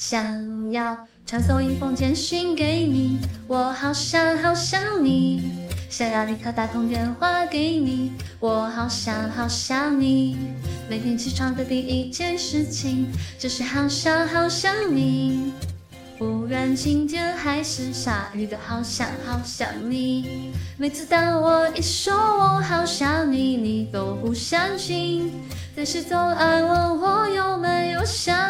想要传送一封简讯给你，我好想好想你，想要立刻打通电话给你，我好想好想你。每天起床的第一件事情就是好想好想你。不论晴天还是下雨，都好想好想你。每次当我一说我好想你，你都不相信，但是总爱问我有没有想。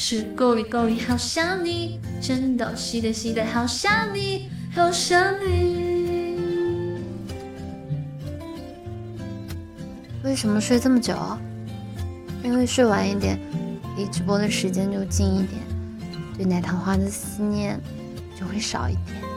是故意故意好想你，真的吸的吸的好想你，好想你。为什么睡这么久？因为睡晚一点，离直播的时间就近一点，对奶糖花的思念就会少一点。